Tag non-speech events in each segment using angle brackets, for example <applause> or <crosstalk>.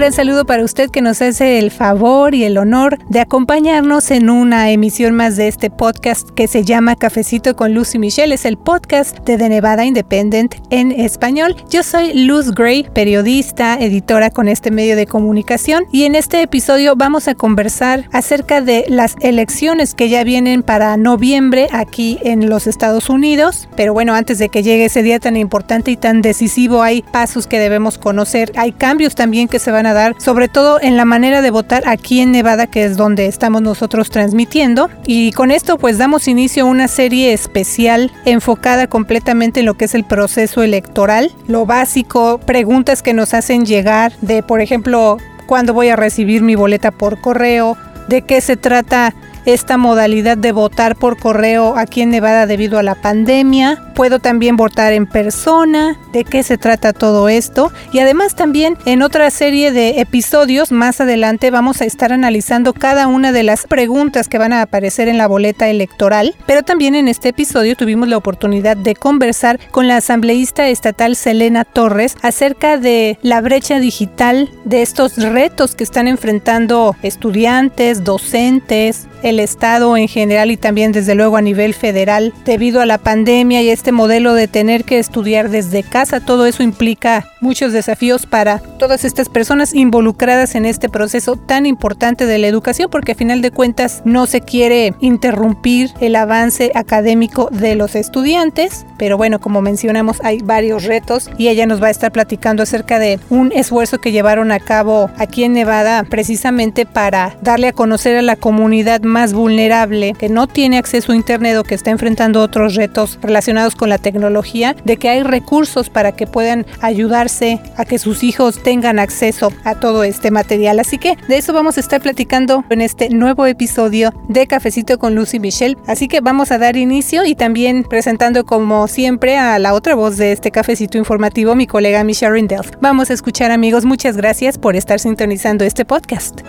gran saludo para usted que nos hace el favor y el honor de acompañarnos en una emisión más de este podcast que se llama Cafecito con Luz y Michelle. Es el podcast de The Nevada Independent en español. Yo soy Luz Gray, periodista, editora con este medio de comunicación y en este episodio vamos a conversar acerca de las elecciones que ya vienen para noviembre aquí en los Estados Unidos. Pero bueno, antes de que llegue ese día tan importante y tan decisivo hay pasos que debemos conocer. Hay cambios también que se van a dar, sobre todo en la manera de votar aquí en Nevada, que es donde estamos nosotros transmitiendo. Y con esto pues damos inicio a una serie especial enfocada completamente en lo que es el proceso electoral, lo básico, preguntas que nos hacen llegar de, por ejemplo, cuándo voy a recibir mi boleta por correo, de qué se trata esta modalidad de votar por correo aquí en Nevada debido a la pandemia. Puedo también votar en persona, de qué se trata todo esto. Y además también en otra serie de episodios más adelante vamos a estar analizando cada una de las preguntas que van a aparecer en la boleta electoral. Pero también en este episodio tuvimos la oportunidad de conversar con la asambleísta estatal Selena Torres acerca de la brecha digital, de estos retos que están enfrentando estudiantes, docentes, el Estado en general y también desde luego a nivel federal debido a la pandemia y este modelo de tener que estudiar desde casa. Todo eso implica muchos desafíos para todas estas personas involucradas en este proceso tan importante de la educación porque a final de cuentas no se quiere interrumpir el avance académico de los estudiantes. Pero bueno, como mencionamos, hay varios retos y ella nos va a estar platicando acerca de un esfuerzo que llevaron a cabo aquí en Nevada precisamente para darle a conocer a la comunidad más vulnerable, que no tiene acceso a Internet o que está enfrentando otros retos relacionados con la tecnología, de que hay recursos para que puedan ayudarse a que sus hijos tengan acceso a todo este material. Así que de eso vamos a estar platicando en este nuevo episodio de Cafecito con Lucy Michelle. Así que vamos a dar inicio y también presentando como siempre a la otra voz de este cafecito informativo, mi colega Michelle Rindell. Vamos a escuchar amigos, muchas gracias por estar sintonizando este podcast.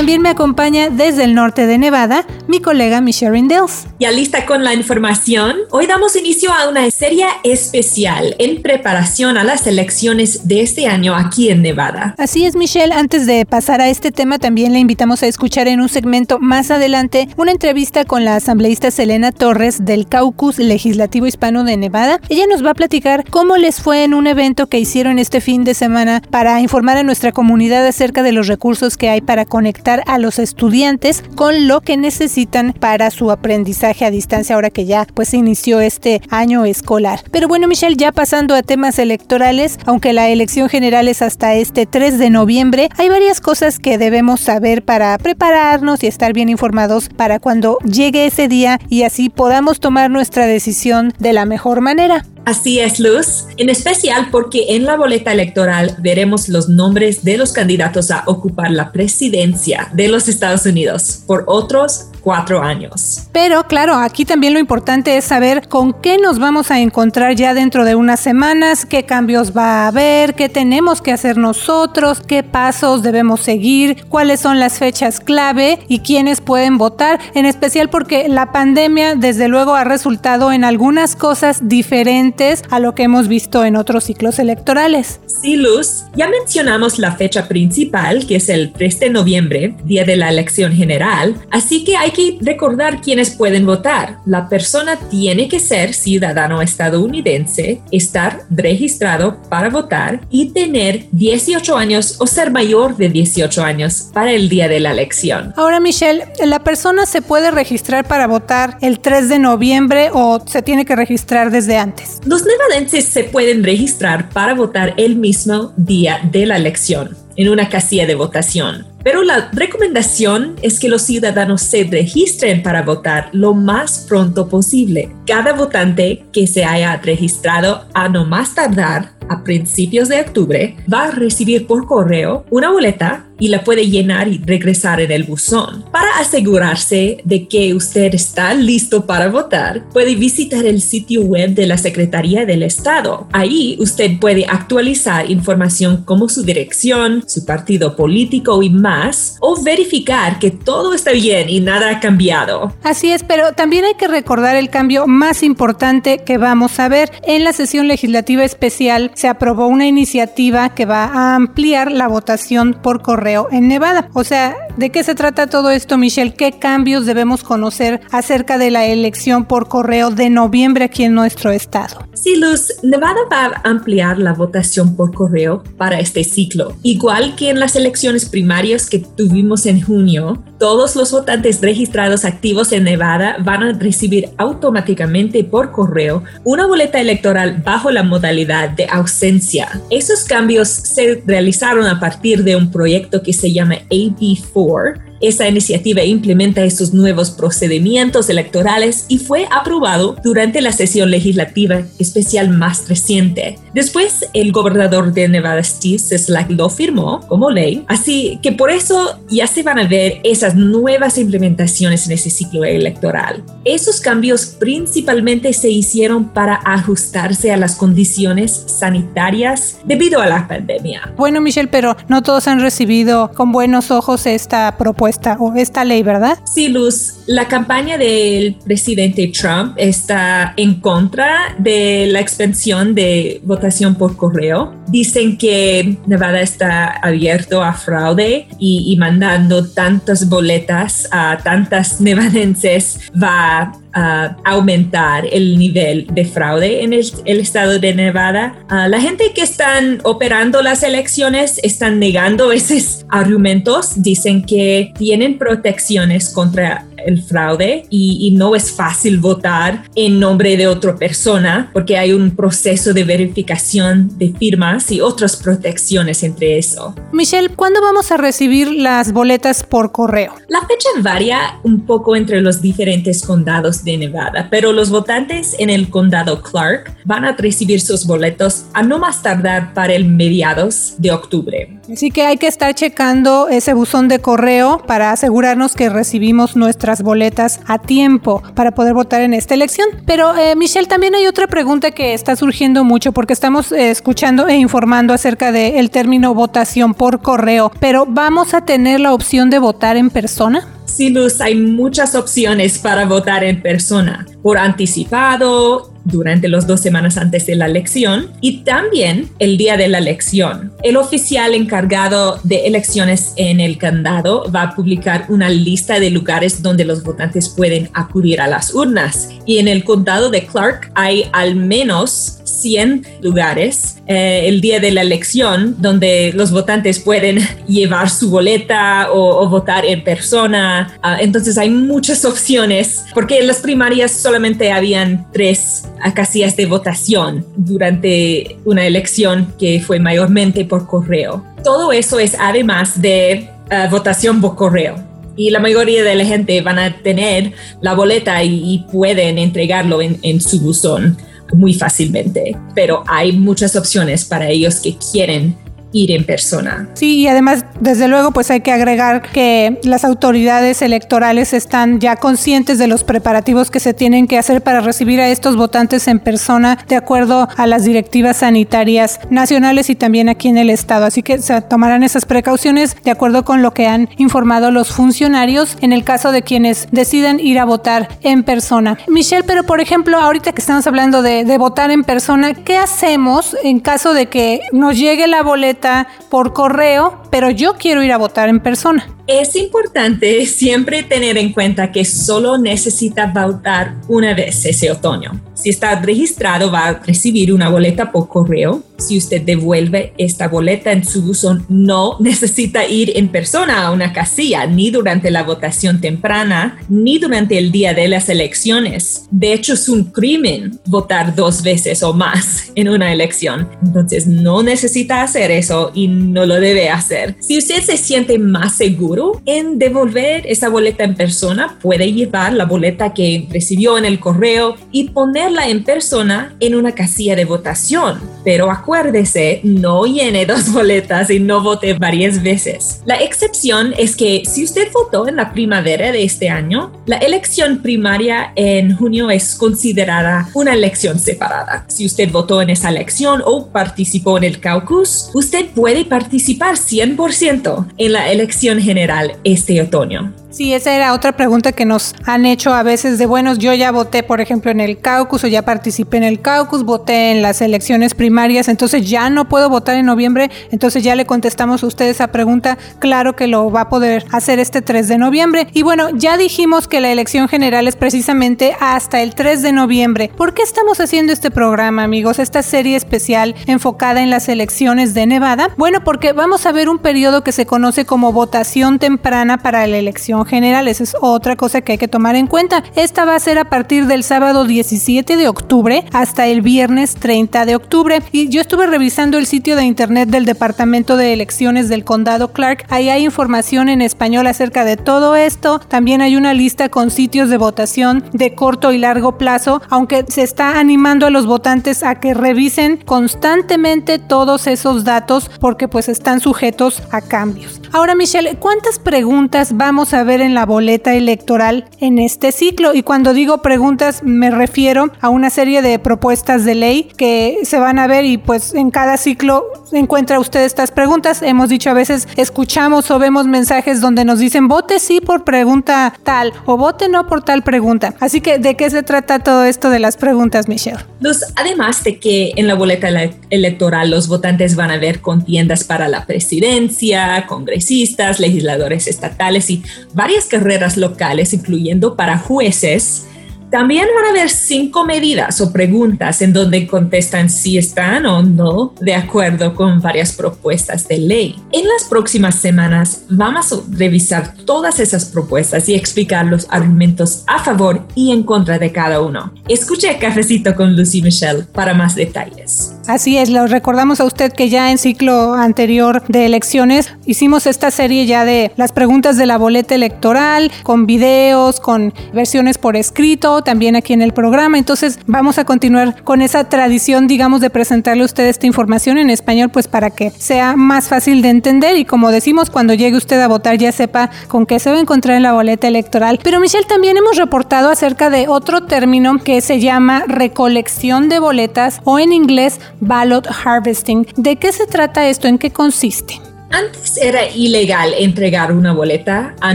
También me acompaña desde el norte de Nevada mi colega Michelle Dells. Ya lista con la información, hoy damos inicio a una serie especial en preparación a las elecciones de este año aquí en Nevada. Así es, Michelle. Antes de pasar a este tema, también le invitamos a escuchar en un segmento más adelante una entrevista con la asambleísta Selena Torres del Caucus Legislativo Hispano de Nevada. Ella nos va a platicar cómo les fue en un evento que hicieron este fin de semana para informar a nuestra comunidad acerca de los recursos que hay para conectar a los estudiantes con lo que necesitan para su aprendizaje a distancia ahora que ya pues inició este año escolar. Pero bueno Michelle, ya pasando a temas electorales, aunque la elección general es hasta este 3 de noviembre, hay varias cosas que debemos saber para prepararnos y estar bien informados para cuando llegue ese día y así podamos tomar nuestra decisión de la mejor manera. Así es, Luz, en especial porque en la boleta electoral veremos los nombres de los candidatos a ocupar la presidencia de los Estados Unidos. Por otros cuatro años. Pero claro, aquí también lo importante es saber con qué nos vamos a encontrar ya dentro de unas semanas, qué cambios va a haber, qué tenemos que hacer nosotros, qué pasos debemos seguir, cuáles son las fechas clave y quiénes pueden votar, en especial porque la pandemia desde luego ha resultado en algunas cosas diferentes a lo que hemos visto en otros ciclos electorales. Sí, Luz, ya mencionamos la fecha principal, que es el 3 de noviembre, día de la elección general, así que hay hay que recordar quiénes pueden votar. La persona tiene que ser ciudadano estadounidense, estar registrado para votar y tener 18 años o ser mayor de 18 años para el día de la elección. Ahora, Michelle, ¿la persona se puede registrar para votar el 3 de noviembre o se tiene que registrar desde antes? Los nevadenses se pueden registrar para votar el mismo día de la elección en una casilla de votación. Pero la recomendación es que los ciudadanos se registren para votar lo más pronto posible. Cada votante que se haya registrado a no más tardar a principios de octubre va a recibir por correo una boleta y la puede llenar y regresar en el buzón. Para asegurarse de que usted está listo para votar, puede visitar el sitio web de la Secretaría del Estado. Ahí usted puede actualizar información como su dirección, su partido político y más, o verificar que todo está bien y nada ha cambiado. Así es, pero también hay que recordar el cambio importante que vamos a ver. En la sesión legislativa especial se aprobó una iniciativa que va a ampliar la votación por correo en Nevada. O sea, ¿de qué se trata todo esto, Michelle? ¿Qué cambios debemos conocer acerca de la elección por correo de noviembre aquí en nuestro estado? Sí, Luz, Nevada va a ampliar la votación por correo para este ciclo. Igual que en las elecciones primarias que tuvimos en junio, todos los votantes registrados activos en Nevada van a recibir automáticamente por correo una boleta electoral bajo la modalidad de ausencia. Esos cambios se realizaron a partir de un proyecto que se llama AB4 esa iniciativa implementa estos nuevos procedimientos electorales y fue aprobado durante la sesión legislativa especial más reciente. Después, el gobernador de Nevada, Steve Sisolak, lo firmó como ley, así que por eso ya se van a ver esas nuevas implementaciones en ese ciclo electoral. Esos cambios principalmente se hicieron para ajustarse a las condiciones sanitarias debido a la pandemia. Bueno, Michelle, pero no todos han recibido con buenos ojos esta propuesta o esta ley, ¿verdad? Sí, Luz. La campaña del presidente Trump está en contra de la expansión de votación por correo. Dicen que Nevada está abierto a fraude y, y mandando tantas boletas a tantas <laughs> nevadenses va a aumentar el nivel de fraude en el, estado de Nevada. la gente que están operando las elecciones están negando esos argumentos, dicen que tienen protecciones contra el fraude y, no es fácil votar en nombre de otra persona porque hay un proceso de verificación de firmas y otras protecciones entre eso. Michelle, ¿cuándo vamos a recibir las boletas por correo? La fecha varía un poco entre los diferentes condados de Nevada, pero los votantes en el condado Clark van a recibir sus boletos a no más tardar para el mediados de octubre. Así que hay que estar checando ese buzón de correo para asegurarnos que recibimos nuestras boletas a tiempo para poder votar en esta elección. Pero eh, Michelle, también hay otra pregunta que está surgiendo mucho porque estamos eh, escuchando e informando acerca del término votación por correo, pero ¿vamos a tener la opción de votar en persona? Sí, Luz, hay muchas opciones para votar en persona, por anticipado, durante las dos semanas antes de la elección y también el día de la elección. El oficial encargado de elecciones en el candado va a publicar una lista de lugares donde los votantes pueden acudir a las urnas y en el condado de Clark hay al menos 100 lugares eh, el día de la elección donde los votantes pueden <laughs> llevar su boleta o, votar en persona. Ah, entonces hay muchas <laughs> opciones porque en las primarias solamente habían tres casillas de votación durante una elección que fue mayormente por correo. Todo eso es además de ah, votación por correo y la mayoría de la gente van a tener la boleta y, pueden entregarlo en, en, su buzón muy fácilmente, pero hay muchas opciones para ellos que quieren ir en persona. Sí, y además, desde luego, pues hay que agregar que las autoridades electorales están ya conscientes de los preparativos que se tienen que hacer para recibir a estos votantes en persona de acuerdo a las directivas sanitarias nacionales y también aquí en el estado. Así que se tomarán esas precauciones de acuerdo con lo que han informado los funcionarios en el caso de quienes deciden ir a votar en persona. Michelle, pero por ejemplo, ahorita que estamos hablando de, de votar en persona, ¿qué hacemos en caso de que nos llegue la boleta por correo, pero yo quiero ir a votar en persona. Es importante siempre tener en cuenta que solo necesita votar una vez ese otoño. Si está registrado, va a recibir una boleta por correo. Si usted devuelve esta boleta en su buzón, no necesita ir en persona a una casilla, ni durante la votación temprana, ni durante el día de las elecciones. De hecho, es un crimen votar dos veces o más <laughs> en una elección. Entonces, no necesita hacer eso y no lo debe hacer. Si usted se siente más seguro en devolver esa boleta en persona, puede llevar la boleta que recibió en el correo y poner en persona en una casilla de votación. Pero acuérdese, no llene dos <laughs> boletas y no vote varias veces. La excepción es que si usted votó en la primavera de este año, la elección primaria en junio es considerada una elección separada. Si usted votó en esa elección o participó en el caucus, usted puede participar 100% en la elección general este otoño. Sí, esa era otra pregunta que nos han hecho a veces de, bueno, yo ya voté, por ejemplo, en el caucus o ya participé en el caucus, voté en las elecciones primarias, entonces ya no puedo votar en noviembre, entonces ya le contestamos a usted esa pregunta, claro que lo va a poder hacer este 3 de noviembre. Y bueno, ya dijimos que la elección general es precisamente hasta el 3 de noviembre. ¿Por qué estamos haciendo este programa, amigos? Esta serie especial enfocada en las elecciones de Nevada. Bueno, porque vamos a ver un periodo que se conoce como votación temprana para la elección general. Esa es otra cosa que hay que tomar en cuenta. Esta va a ser a partir del sábado 17 de octubre hasta el viernes 30 de octubre. Y yo estuve revisando el sitio de internet del Departamento de Elecciones del Condado Clark. Ahí hay información en español acerca de todo esto. También hay una lista con sitios de votación de corto y largo plazo, aunque se está animando a los votantes a que revisen constantemente todos esos datos porque pues están sujetos a cambios. Ahora Michelle, ¿cuántas preguntas vamos a ver? En la boleta electoral en este ciclo. Y cuando digo preguntas me refiero a una serie de propuestas de ley que se van a ver y pues en cada ciclo encuentra usted estas preguntas. Hemos dicho a veces escuchamos o vemos mensajes donde nos dicen vote sí por pregunta tal o vote no por tal pregunta. Así que ¿de qué se trata todo esto de las preguntas, Michelle? Los, además de que en la boleta electoral los votantes van a ver contiendas para la presidencia, congresistas, legisladores estatales y varias carreras locales, incluyendo para jueces, también van a haber cinco medidas o preguntas en donde contestan si están o no de acuerdo con varias propuestas de ley. En las próximas semanas vamos a revisar todas esas propuestas y explicar los argumentos a favor y en contra de cada uno. Escuche Cafecito con Lucy Michelle para más detalles. Así es, lo recordamos a usted que ya en ciclo anterior de elecciones hicimos esta serie ya de las preguntas de la boleta electoral, con videos, con versiones por escrito, también aquí en el programa. Entonces vamos a continuar con esa tradición, digamos, de presentarle a usted esta información en español, pues para que sea más fácil de entender y como decimos, cuando llegue usted a votar ya sepa con qué se va a encontrar en la boleta electoral. Pero Michelle, también hemos reportado acerca de otro término que se llama recolección de boletas o en inglés ballot harvesting. ¿De qué se trata esto? ¿En qué consiste? Antes era ilegal entregar una boleta a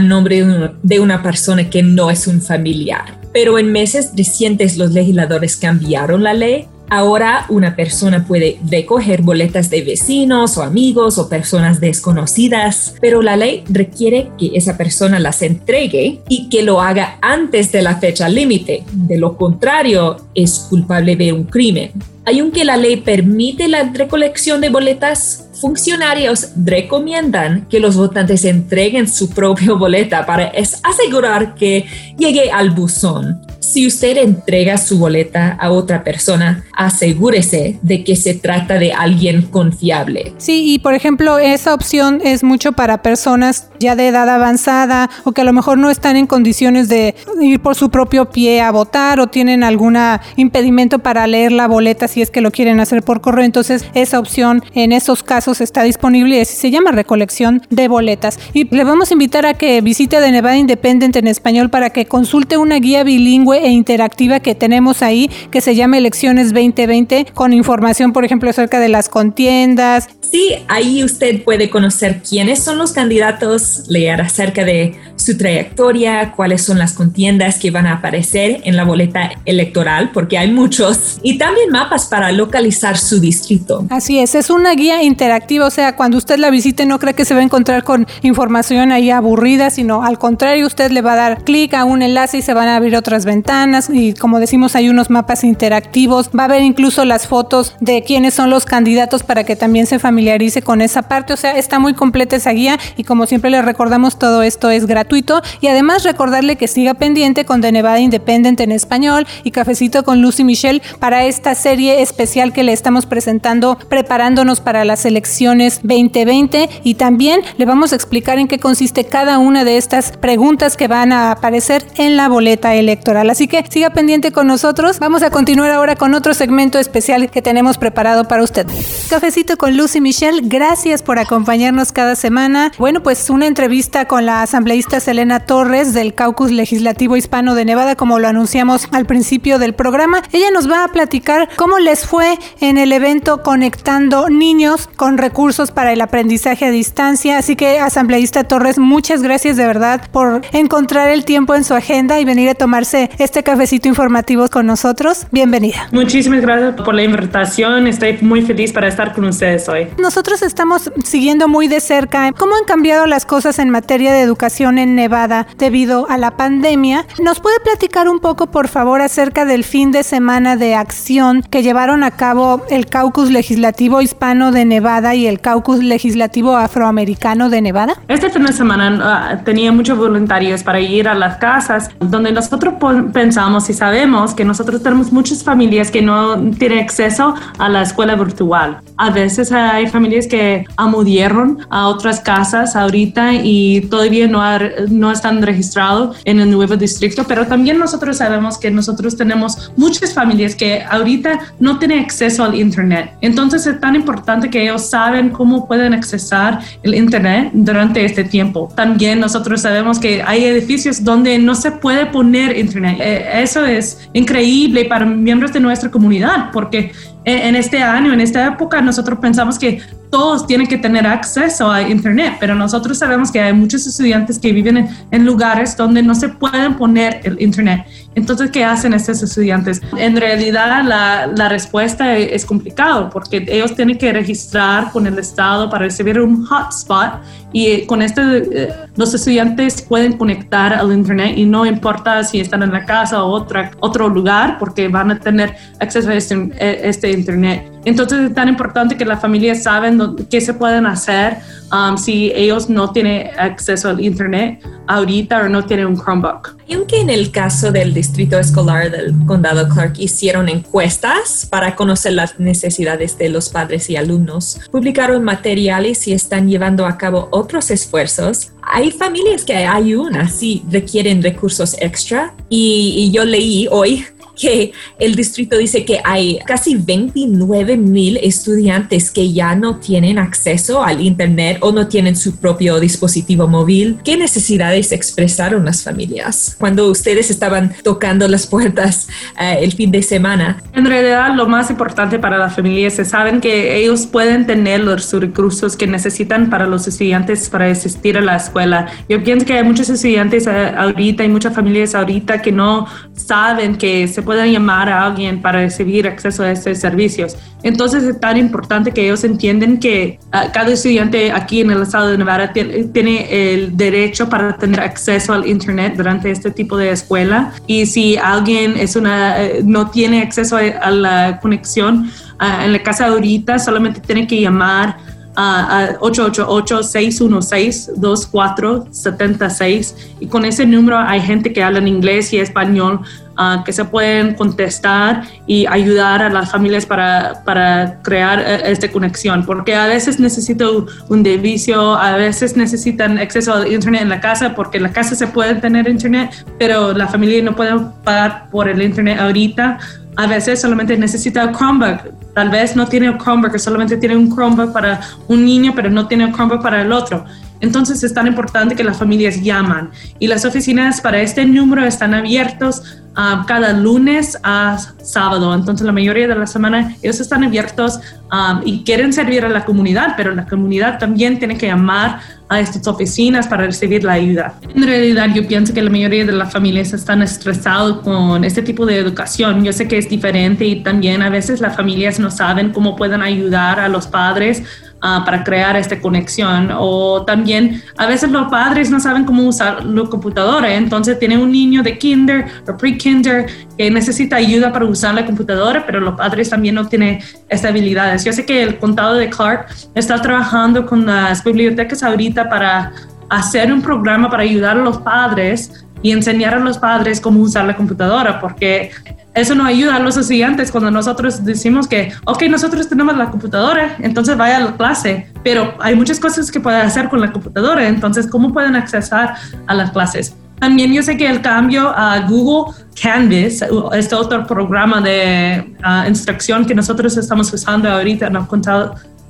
nombre de una persona que no es un familiar, pero en meses recientes los legisladores cambiaron la ley. Ahora una persona puede recoger boletas de vecinos o amigos o personas desconocidas, pero la ley requiere que esa persona las entregue y que lo haga antes de la fecha límite. De lo contrario, es culpable de un crimen. Aunque la ley permite la recolección de boletas, funcionarios recomiendan que los votantes entreguen su propia boleta para asegurar que llegue al buzón si usted entrega su boleta a otra persona, asegúrese de que se trata de alguien confiable. Sí, y por ejemplo, esa opción es mucho para personas ya de edad avanzada o que a lo mejor no están en condiciones de ir por su propio pie a votar o tienen algún impedimento para leer la boleta si es que lo quieren hacer por correo. Entonces, esa opción en esos casos está disponible y se llama recolección de boletas. Y le vamos a invitar a que visite de Nevada Independent en español para que consulte una guía bilingüe e interactiva que tenemos ahí que se llama Elecciones 2020 con información, por ejemplo, acerca de las contiendas. Sí, ahí usted puede conocer quiénes son los candidatos, leer acerca de su trayectoria, cuáles son las contiendas que van a aparecer en la boleta electoral, porque hay muchos, y también mapas para localizar su distrito. Así es, es una guía interactiva, o sea, cuando usted la visite no cree que se va a encontrar con información ahí aburrida, sino al contrario, usted le va a dar clic a un enlace y se van a abrir otras ventanas y como decimos hay unos mapas interactivos, va a ver incluso las fotos de quiénes son los candidatos para que también se familiarice con esa parte, o sea, está muy completa esa guía y como siempre le recordamos todo esto es gratuito y además recordarle que siga pendiente con The Nevada Independent en español y Cafecito con Lucy Michelle para esta serie especial que le estamos presentando preparándonos para las elecciones 2020 y también le vamos a explicar en qué consiste cada una de estas preguntas que van a aparecer en la boleta electoral. Así que siga pendiente con nosotros. Vamos a continuar ahora con otro segmento especial que tenemos preparado para usted. Cafecito con Lucy Michelle, gracias por acompañarnos cada semana. Bueno, pues una una entrevista con la asambleísta Selena Torres del Caucus Legislativo Hispano de Nevada, como lo anunciamos al principio del programa. Ella nos va a platicar cómo les fue en el evento Conectando Niños con recursos para el aprendizaje a distancia. Así que, asambleísta Torres, muchas gracias de verdad por encontrar el tiempo en su agenda y venir a tomarse este cafecito informativo con nosotros. Bienvenida. Muchísimas gracias por la invitación. Estoy muy feliz para estar con ustedes hoy. Nosotros estamos siguiendo muy de cerca cómo han cambiado las cosas en materia de educación en Nevada debido a la pandemia. ¿Nos puede platicar un poco, por favor, acerca del fin de semana de acción que llevaron a cabo el Caucus Legislativo Hispano de Nevada y el Caucus Legislativo Afroamericano de Nevada? Este fin de semana ah, tenía muchos voluntarios para ir a las casas donde nosotros pensamos y sabemos que nosotros tenemos muchas familias que no tienen acceso a la escuela virtual. A veces hay familias que amudieron a otras casas ahorita y todavía no, no están registrados en el nuevo distrito, pero también nosotros sabemos que nosotros tenemos muchas familias que ahorita no tienen acceso al Internet. Entonces es tan importante que ellos saben cómo pueden accesar el Internet durante este tiempo. También nosotros sabemos que hay edificios donde no se puede poner Internet. Eh, eso es increíble para miembros de nuestra comunidad porque en este año, en esta época, nosotros pensamos que todos tienen que tener acceso a Internet, pero nosotros sabemos que hay muchos estudiantes que viven en, lugares donde no se pueden poner el Internet. Entonces, ¿qué hacen estos estudiantes? En realidad, la, la respuesta es, complicado porque ellos tienen que registrar con el Estado para recibir un hotspot y con este eh, los estudiantes pueden conectar al Internet y no importa si están en la casa o otra, otro lugar porque van a tener acceso a este, este Internet. Entonces es tan importante que las familias saben qué se pueden hacer um, si ellos no tienen acceso al Internet ahorita o no tienen un Chromebook. Y aunque en el caso del distrito escolar del condado Clark hicieron encuestas para conocer las necesidades de los padres y alumnos, publicaron materiales y están llevando a cabo otros esfuerzos, hay familias que hay una, sí requieren recursos extra y, y yo leí hoy que el distrito dice que hay casi 29 mil estudiantes que ya no tienen acceso al Internet o no tienen su propio dispositivo móvil. ¿Qué necesidades expresaron las familias cuando ustedes estaban tocando las puertas eh, el fin de semana? En realidad, lo más importante para las familias es saben que ellos pueden tener los recursos que necesitan para los estudiantes para asistir a la escuela. Yo pienso que hay muchos estudiantes eh, ahorita y muchas familias ahorita que no saben que se pueden llamar a alguien para recibir acceso a estos servicios. Entonces es tan importante que ellos entiendan que ah, cada estudiante aquí en el estado de Nevada tiene, el derecho para tener acceso al Internet durante este tipo de escuela. Y si alguien es una, eh, no tiene acceso a, la conexión ah, en la casa ahorita, solamente tiene que llamar a 888-616-2476 y con ese número hay gente que habla en inglés y español uh, que se pueden contestar y ayudar a las familias para, para crear uh, esta conexión, porque a veces necesito un servicio, a veces necesitan acceso a internet en la casa, porque en la casa se puede tener internet, pero la familia no puede pagar por el internet ahorita. A veces solamente necesita Chromebook. Tal vez no tiene un Chromebook, solamente tiene un Chromebook para un niño, pero no tiene un Chromebook para el otro. Entonces es tan importante que las familias llaman y las oficinas para este número están abiertos um, cada lunes a sábado. Entonces la mayoría de la semana ellos están abiertos um, y quieren servir a la comunidad, pero la comunidad también tiene que llamar a estas oficinas para recibir la ayuda. En realidad yo pienso que la mayoría de las familias están estresados con este tipo de educación. Yo sé que es diferente y también a veces las familias no saben cómo pueden ayudar a los padres Ah, para crear esta conexión. O también a veces los padres no saben cómo usar la computadora, entonces tiene un niño de kinder o pre-kinder que necesita ayuda para usar la computadora, pero los padres también no tienen estas habilidades. Yo sé que el condado de Clark está trabajando con las bibliotecas ahorita para hacer un programa para ayudar a los padres y enseñar a los padres cómo usar la computadora, porque eso nos ayuda a los estudiantes cuando nosotros decimos que, ok, nosotros tenemos la computadora, entonces vaya a la clase, pero hay muchas cosas que pueden hacer con la computadora, entonces, ¿cómo pueden accesar a las clases? También yo sé que el cambio a Google Canvas, este otro programa de uh, instrucción que nosotros estamos usando ahorita en el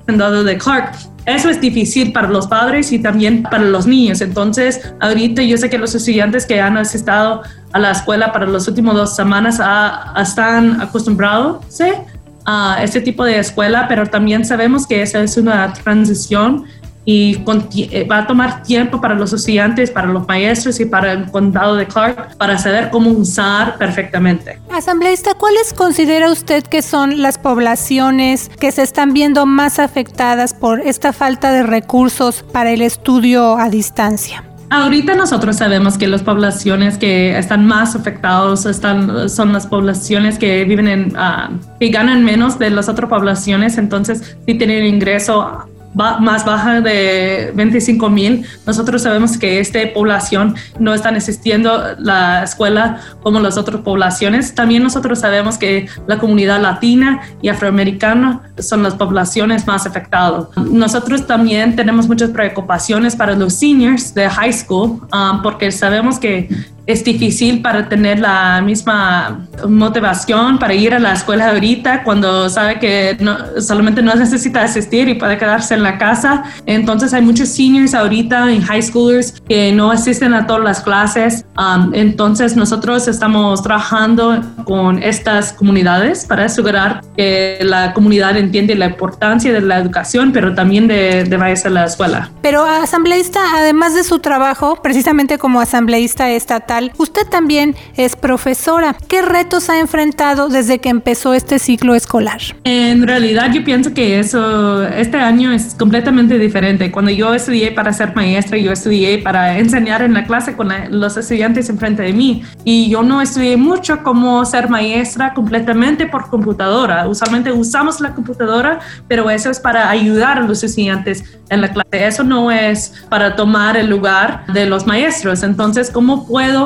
condado, de Clark. Eso es difícil para los padres y también para los niños. Entonces, ahorita yo sé que los estudiantes que han asistido a la escuela para las últimas dos semanas están acostumbrados a este tipo de escuela, pero también sabemos que esa es una transición y eh, va a tomar tiempo para los estudiantes, para los maestros y para el condado de Clark para saber cómo usar perfectamente. Asambleísta, ¿cuáles considera usted que son las poblaciones que se están viendo más afectadas por esta falta de recursos para el estudio a distancia? Ahorita nosotros sabemos que las poblaciones que están más afectadas están, son las poblaciones que viven en, uh, que ganan menos de las otras poblaciones, entonces si tienen ingreso más baja de 25 mil, nosotros sabemos que esta población no está asistiendo la escuela como las otras poblaciones. También nosotros sabemos que la comunidad latina y afroamericana son las poblaciones más afectadas. Nosotros también tenemos muchas preocupaciones para los seniors de high school um, porque sabemos que es difícil para tener la misma motivación para ir a la escuela ahorita cuando sabe que solamente no necesita asistir y puede quedarse en la casa. Entonces hay muchos seniors ahorita en high schoolers que no asisten a todas las clases. Um, entonces nosotros estamos trabajando con estas comunidades para asegurar que la comunidad entiende la importancia de la educación, pero también de, de vayas a la escuela. Pero asambleísta, además de su trabajo, precisamente como asambleísta estatal, Usted también es profesora. ¿Qué retos ha enfrentado desde que empezó este ciclo escolar? En realidad yo pienso que eso, este año es completamente diferente. Cuando yo estudié para ser maestra, yo estudié para enseñar en la clase con los estudiantes enfrente de mí. Y yo no estudié mucho como ser maestra completamente por computadora. Usualmente usamos la computadora, pero eso es para ayudar a los estudiantes en la clase. Eso no es para tomar el lugar de los maestros. Entonces, ¿cómo puedo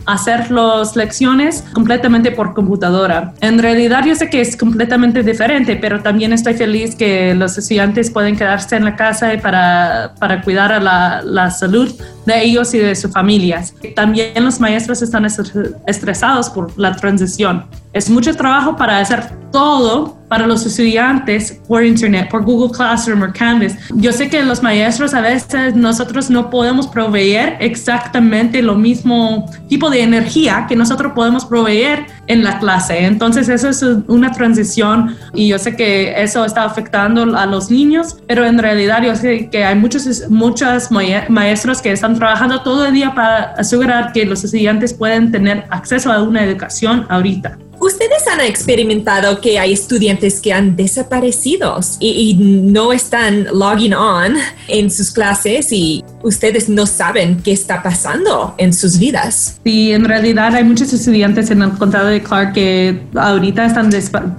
hacer las lecciones completamente por computadora. En realidad yo sé que es completamente diferente, pero también estoy feliz que los estudiantes pueden quedarse en la casa para, para cuidar a la, la salud de ellos y de sus familias. También los maestros están estresados por la transición. Es mucho trabajo para hacer todo para los estudiantes por Internet, por Google Classroom o Canvas. Yo sé que los maestros a veces nosotros no podemos proveer exactamente lo mismo tipo de energía que nosotros podemos proveer en la clase. Entonces eso es una transición y yo sé que eso está afectando a los niños, pero en realidad yo sé que hay muchos, muchos maestros que están trabajando todo el día para asegurar que los estudiantes pueden tener acceso a una educación ahorita. Ustedes han experimentado que hay estudiantes que han desaparecido y, no están logging on en sus clases y ustedes no saben qué está pasando en sus vidas. Sí, en realidad hay muchos estudiantes en el condado de Clark que ahorita están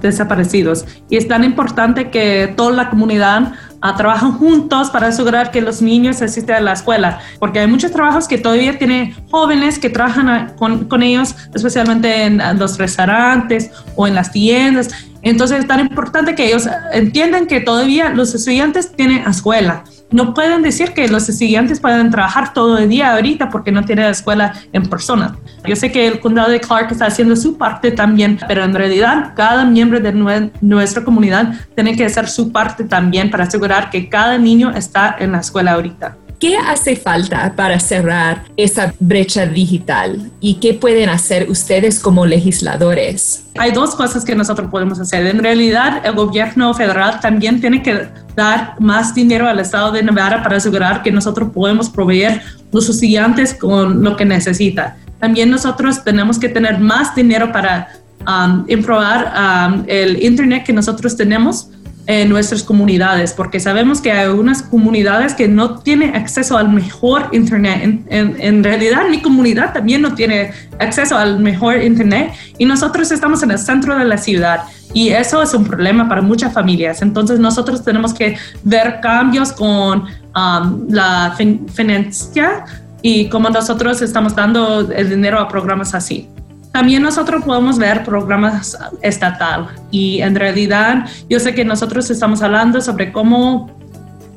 desaparecidos y es tan importante que toda la comunidad trabajan juntos para asegurar que los niños asisten a la escuela, porque hay muchos trabajos que todavía tienen jóvenes que trabajan con, con ellos, especialmente en los restaurantes o en las tiendas. Entonces es tan importante que ellos entiendan que todavía los estudiantes tienen escuela no pueden decir que los estudiantes pueden trabajar todo el día ahorita porque no tienen escuela en persona. Yo sé que el condado de Clark está haciendo su parte también, pero en realidad cada miembro de nuestra comunidad tiene que hacer su parte también para asegurar que cada niño está en la escuela ahorita. ¿Qué hace falta para cerrar esa brecha digital y qué pueden hacer ustedes como legisladores? Hay dos cosas que nosotros podemos hacer. En realidad, el gobierno federal también tiene que dar más dinero al estado de Nevada para asegurar que nosotros podemos proveer los estudiantes con lo que necesita. También nosotros tenemos que tener más dinero para um, improvar um, el internet que nosotros tenemos en nuestras comunidades, porque sabemos que hay algunas comunidades que no tienen acceso al mejor Internet. En, en, realidad, mi comunidad también no tiene acceso al mejor Internet y nosotros estamos en el centro de la ciudad. Y eso es un problema para muchas familias. Entonces nosotros tenemos que ver cambios con um, la financia y cómo nosotros estamos dando el dinero a programas así. También nosotros podemos ver programas estatal y en realidad yo sé que nosotros estamos hablando sobre cómo,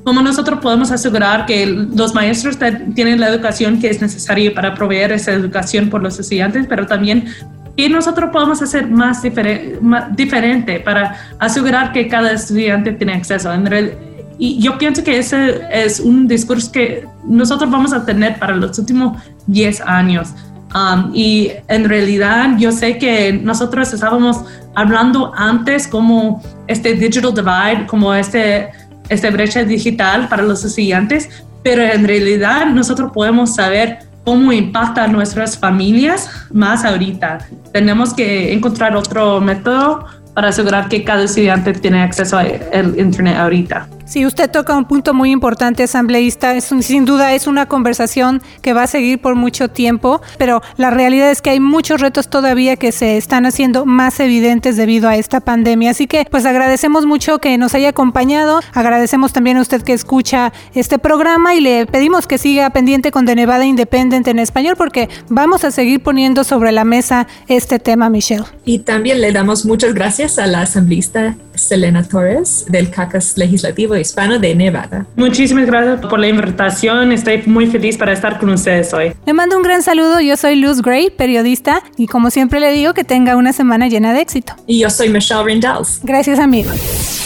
cómo nosotros podemos asegurar que los maestros tienen la educación que es necesaria para proveer esa educación por los estudiantes, pero también que nosotros podemos hacer más, diferente para asegurar que cada estudiante tiene acceso. Y yo pienso que ese es un discurso que nosotros vamos a tener para los últimos 10 años. Um, y en realidad yo sé que nosotros estábamos hablando antes como este digital divide, como este, este brecha digital para los estudiantes, pero en realidad nosotros podemos saber cómo impacta a nuestras familias más ahorita. Tenemos que encontrar otro método para asegurar que cada estudiante tiene acceso al Internet ahorita. Sí, usted toca un punto muy importante, asambleísta. Es sin duda es una conversación que va a seguir por mucho tiempo, pero la realidad es que hay muchos retos todavía que se están haciendo más evidentes debido a esta pandemia. Así que, pues agradecemos mucho que nos haya acompañado. Agradecemos también a usted que escucha este programa y le pedimos que siga pendiente con De Nevada Independent en español porque vamos a seguir poniendo sobre la mesa este tema, Michelle. Y también le damos muchas gracias a la asambleísta Selena Torres del CACAS Legislativo Hispano de Nevada. Muchísimas gracias por la invitación. Estoy muy feliz para estar con ustedes hoy. Le mando un gran saludo. Yo soy Luz Gray, periodista, y como siempre le digo, que tenga una semana llena de éxito. Y yo soy Michelle Rindels. Gracias, amigos.